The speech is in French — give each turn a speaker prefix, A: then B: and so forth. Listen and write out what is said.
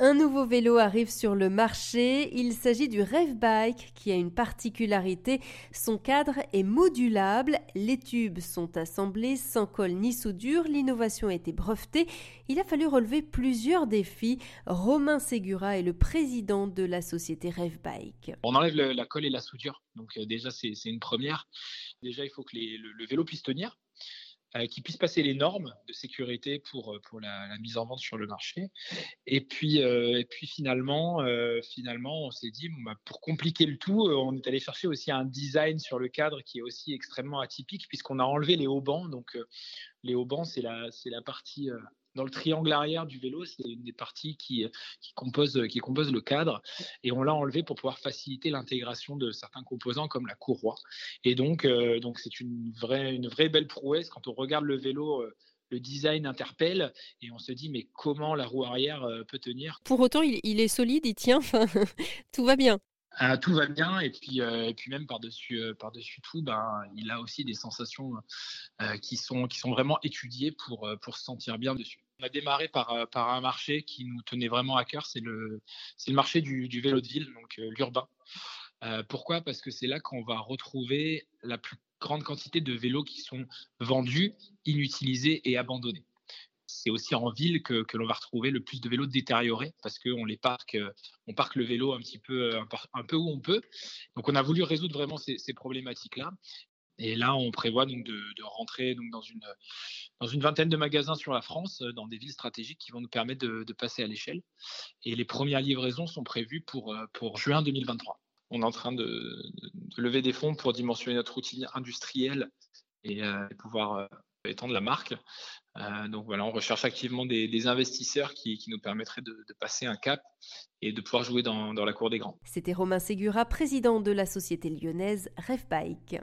A: Un nouveau vélo arrive sur le marché. Il s'agit du Rev Bike qui a une particularité. Son cadre est modulable. Les tubes sont assemblés sans colle ni soudure. L'innovation a été brevetée. Il a fallu relever plusieurs défis. Romain Segura est le président de la société Rev Bike.
B: On enlève la colle et la soudure. Donc euh, déjà c'est une première. Déjà il faut que le vélo puisse tenir. Euh, qui puisse passer les normes de sécurité pour, euh, pour la, mise en vente sur le marché. Et puis, euh, et puis finalement, finalement, on s'est dit, bah, pour compliquer le tout, on est allé chercher aussi un design sur le cadre qui est aussi extrêmement atypique, puisqu'on a enlevé les haubans. Donc, les haubans, c'est la, c'est la partie dans le triangle arrière du vélo, c'est une des parties qui, qui, compose, qui compose le cadre. Et on l'a enlevé pour pouvoir faciliter l'intégration de certains composants comme la courroie. Et donc, euh, c'est une vraie, belle prouesse quand on regarde le vélo. Euh, le design interpelle et on se dit mais comment la roue arrière euh, peut tenir?
A: Pour autant, il, il est solide, il tient, tout va bien.
B: Ah, tout va bien et puis euh, et puis même par dessus euh, tout ben il a aussi des sensations euh, qui sont vraiment étudiées pour se sentir bien dessus. On a démarré par un marché qui nous tenait vraiment à cœur, c'est le marché du, vélo de ville donc l'urbain. pourquoi? Parce que c'est là qu'on va retrouver la plus grande quantité de vélos qui sont vendus, inutilisés et abandonnés c'est aussi en ville que, l'on va retrouver le plus de vélos détériorés parce qu'on les parque, euh, on parque le vélo un petit peu, euh, un, peu où on peut. Donc on a voulu résoudre vraiment ces, problématiques-là. Et là, on prévoit donc de, rentrer donc dans une vingtaine de magasins sur la France, euh, dans des villes stratégiques qui vont nous permettre de, passer à l'échelle. Et les premières livraisons sont prévues pour pour juin 2023. On est en train de, lever des fonds pour dimensionner notre outil industriel et, pouvoir étendre la marque. Euh, donc voilà, on recherche activement des, investisseurs qui, nous permettraient de, passer un cap et de pouvoir jouer dans, la cour des grands.
A: C'était Romain Ségura, président de la société lyonnaise RefBike.